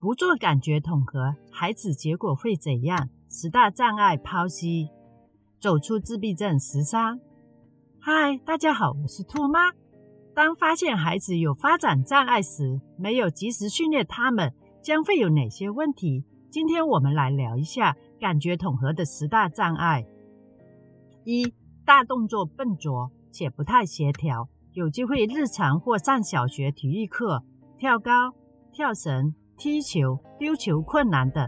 不做感觉统合，孩子结果会怎样？十大障碍剖析，走出自闭症十三。嗨，大家好，我是兔妈。当发现孩子有发展障碍时，没有及时训练他们，将会有哪些问题？今天我们来聊一下感觉统合的十大障碍。一大动作笨拙且不太协调，有机会日常或上小学体育课跳高、跳绳、踢球、丢球困难等。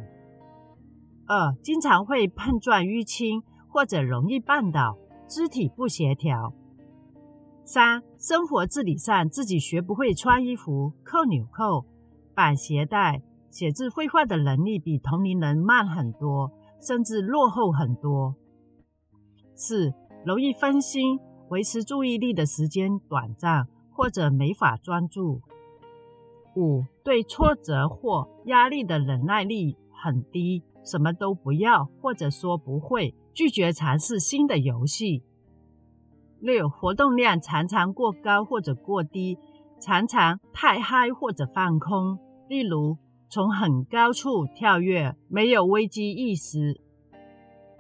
二经常会碰撞淤青或者容易绊倒，肢体不协调。三生活自理上自己学不会穿衣服、扣纽扣、绑鞋带。写字绘画的能力比同龄人慢很多，甚至落后很多。四、容易分心，维持注意力的时间短暂，或者没法专注。五、对挫折或压力的忍耐力很低，什么都不要，或者说不会，拒绝尝试新的游戏。六、活动量常常过高或者过低，常常太嗨或者放空，例如。从很高处跳跃，没有危机意识。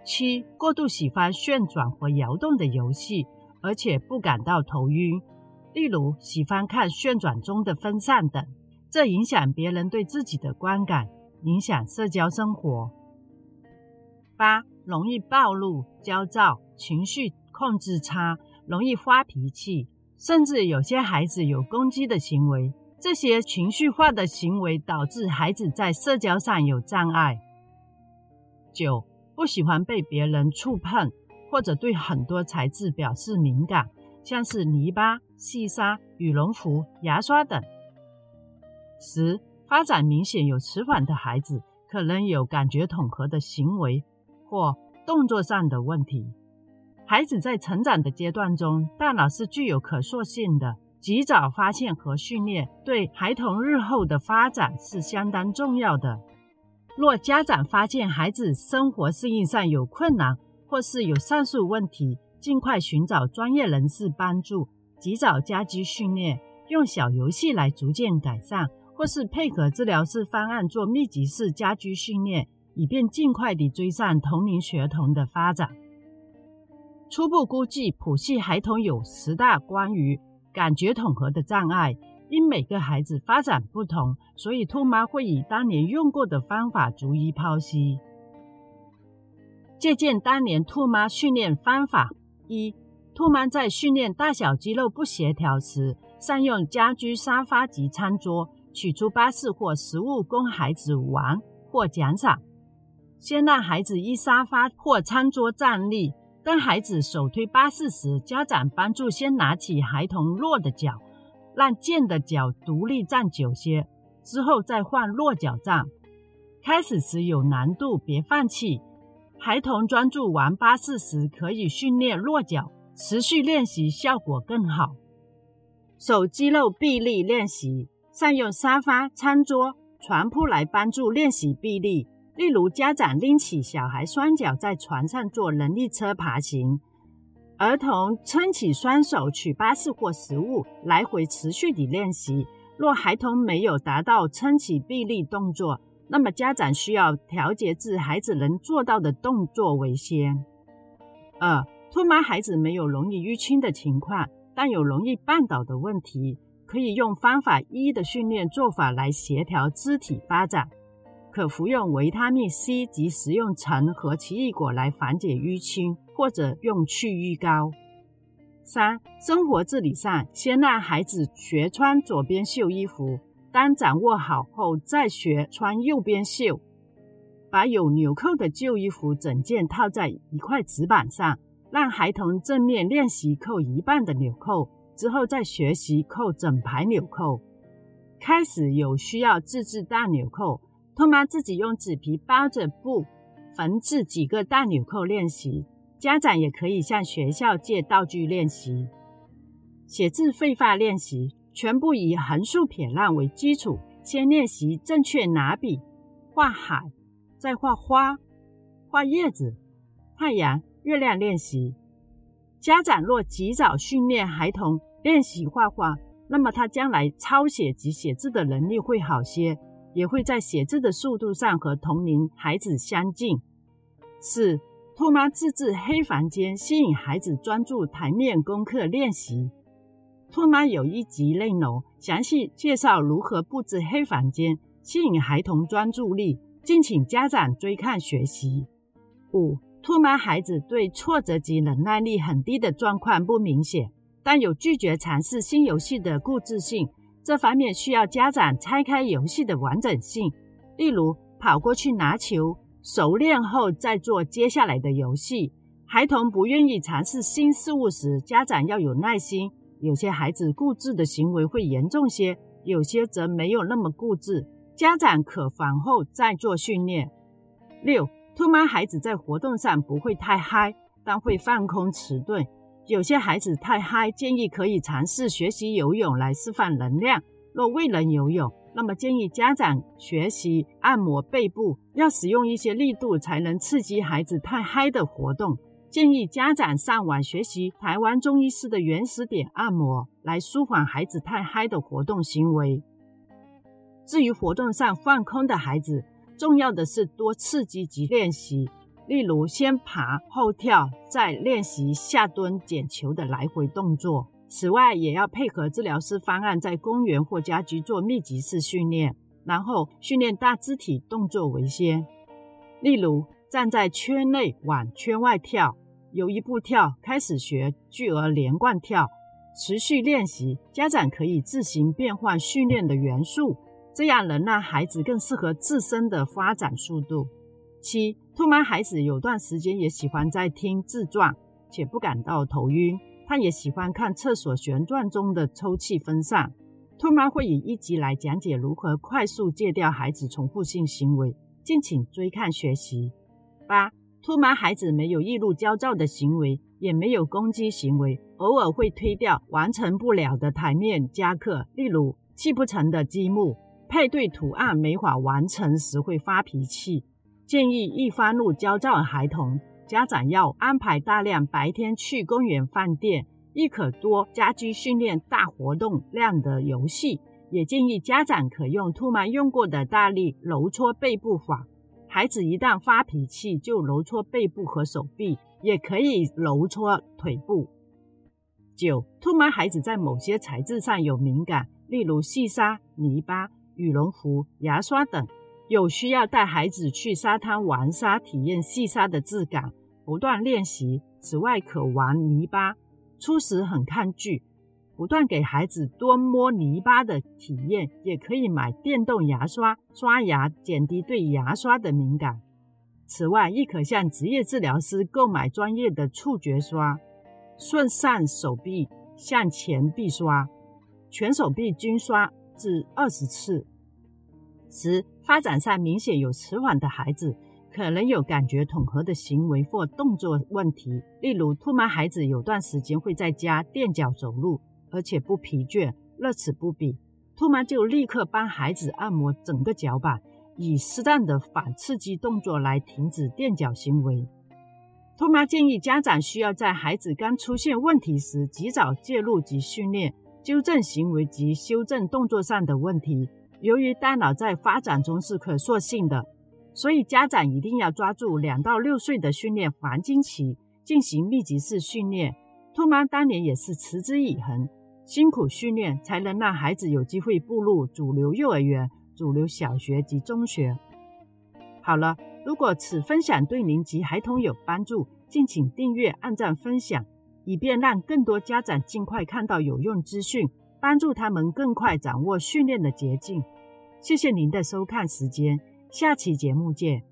七、过度喜欢旋转和摇动的游戏，而且不感到头晕，例如喜欢看旋转中的风扇等，这影响别人对自己的观感，影响社交生活。八、容易暴露、焦躁，情绪控制差，容易发脾气，甚至有些孩子有攻击的行为。这些情绪化的行为导致孩子在社交上有障碍。九，不喜欢被别人触碰，或者对很多材质表示敏感，像是泥巴、细沙、羽绒服、牙刷等。十，发展明显有迟缓的孩子，可能有感觉统合的行为或动作上的问题。孩子在成长的阶段中，大脑是具有可塑性的。及早发现和训练对孩童日后的发展是相当重要的。若家长发现孩子生活适应上有困难，或是有上述问题，尽快寻找专业人士帮助，及早家居训练，用小游戏来逐渐改善，或是配合治疗师方案做密集式家居训练，以便尽快地追上同龄学童的发展。初步估计，普系孩童有十大关于。感觉统合的障碍，因每个孩子发展不同，所以兔妈会以当年用过的方法逐一剖析。借鉴当年兔妈训练方法：一、兔妈在训练大小肌肉不协调时，善用家居沙发及餐桌，取出巴士或食物供孩子玩或奖赏。先让孩子依沙发或餐桌站立。当孩子手推巴士时，家长帮助先拿起孩童弱的脚，让健的脚独立站久些，之后再换弱脚站。开始时有难度，别放弃。孩童专注玩巴士时，可以训练弱脚，持续练习效果更好。手肌肉臂力练习，善用沙发、餐桌、床铺来帮助练习臂力。例如，家长拎起小孩双脚在床上做人力车爬行，儿童撑起双手取巴士或食物，来回持续地练习。若孩童没有达到撑起臂力动作，那么家长需要调节至孩子能做到的动作为先。二，兔妈孩子没有容易淤青的情况，但有容易绊倒的问题，可以用方法一的训练做法来协调肢体发展。可服用维他命 C 及食用橙和奇异果来缓解淤青，或者用去瘀膏。三、生活自理上，先让孩子学穿左边袖衣服，当掌握好后，再学穿右边袖。把有纽扣的旧衣服整件套在一块纸板上，让孩童正面练习扣一半的纽扣，之后再学习扣整排纽扣。开始有需要自制大纽扣。兔妈自己用纸皮包着布缝制几个大纽扣练习，家长也可以向学校借道具练习。写字绘画练习全部以横竖撇捺为基础，先练习正确拿笔画海，再画花、画叶子、太阳、月亮练习。家长若及早训练孩童练习画画，那么他将来抄写及写字的能力会好些。也会在写字的速度上和同龄孩子相近。四、兔妈自制黑房间，吸引孩子专注台面功课练习。兔妈有一集内容详细介绍如何布置黑房间，吸引孩童专注力，敬请家长追看学习。五、兔妈孩子对挫折及忍耐力很低的状况不明显，但有拒绝尝试新游戏的固执性。这方面需要家长拆开游戏的完整性，例如跑过去拿球，熟练后再做接下来的游戏。孩童不愿意尝试新事物时，家长要有耐心。有些孩子固执的行为会严重些，有些则没有那么固执，家长可防后再做训练。六，兔妈孩子在活动上不会太嗨，但会放空迟钝。有些孩子太嗨，建议可以尝试学习游泳来释放能量。若未能游泳，那么建议家长学习按摩背部，要使用一些力度才能刺激孩子太嗨的活动。建议家长上网学习台湾中医师的原始点按摩，来舒缓孩子太嗨的活动行为。至于活动上放空的孩子，重要的是多刺激及练习。例如，先爬后跳，再练习下蹲捡球的来回动作。此外，也要配合治疗师方案，在公园或家居做密集式训练，然后训练大肢体动作为先。例如，站在圈内往圈外跳，由一步跳开始学巨额连贯跳，持续练习。家长可以自行变换训练的元素，这样能让孩子更适合自身的发展速度。七。兔妈孩子有段时间也喜欢在听自传，且不感到头晕。他也喜欢看厕所旋转中的抽气分散。兔妈会以一集来讲解如何快速戒掉孩子重复性行为，敬请追看学习。八，兔妈孩子没有易怒焦躁的行为，也没有攻击行为，偶尔会推掉完成不了的台面加课，例如砌不成的积木，配对图案没法完成时会发脾气。建议易发怒、焦躁的孩童，家长要安排大量白天去公园、饭店，亦可多家居训练大活动量的游戏。也建议家长可用兔妈用过的大力揉搓背部法，孩子一旦发脾气就揉搓背部和手臂，也可以揉搓腿部。九，兔妈孩子在某些材质上有敏感，例如细沙、泥巴、羽绒服、牙刷等。有需要带孩子去沙滩玩沙，体验细沙的质感，不断练习。此外，可玩泥巴，初时很抗拒，不断给孩子多摸泥巴的体验。也可以买电动牙刷刷牙，减低对牙刷的敏感。此外，亦可向职业治疗师购买专业的触觉刷，顺上手臂向前臂刷，全手臂均刷至二十次。十、发展上明显有迟缓的孩子，可能有感觉统合的行为或动作问题。例如，兔妈孩子有段时间会在家垫脚走路，而且不疲倦，乐此不疲。兔妈就立刻帮孩子按摩整个脚板，以适当的反刺激动作来停止垫脚行为。兔妈建议家长需要在孩子刚出现问题时，及早介入及训练，纠正行为及修正动作上的问题。由于大脑在发展中是可塑性的，所以家长一定要抓住两到六岁的训练黄金期进行密集式训练。兔妈当年也是持之以恒，辛苦训练，才能让孩子有机会步入主流幼儿园、主流小学及中学。好了，如果此分享对您及孩童有帮助，敬请订阅、按赞、分享，以便让更多家长尽快看到有用资讯。帮助他们更快掌握训练的捷径。谢谢您的收看时间，下期节目见。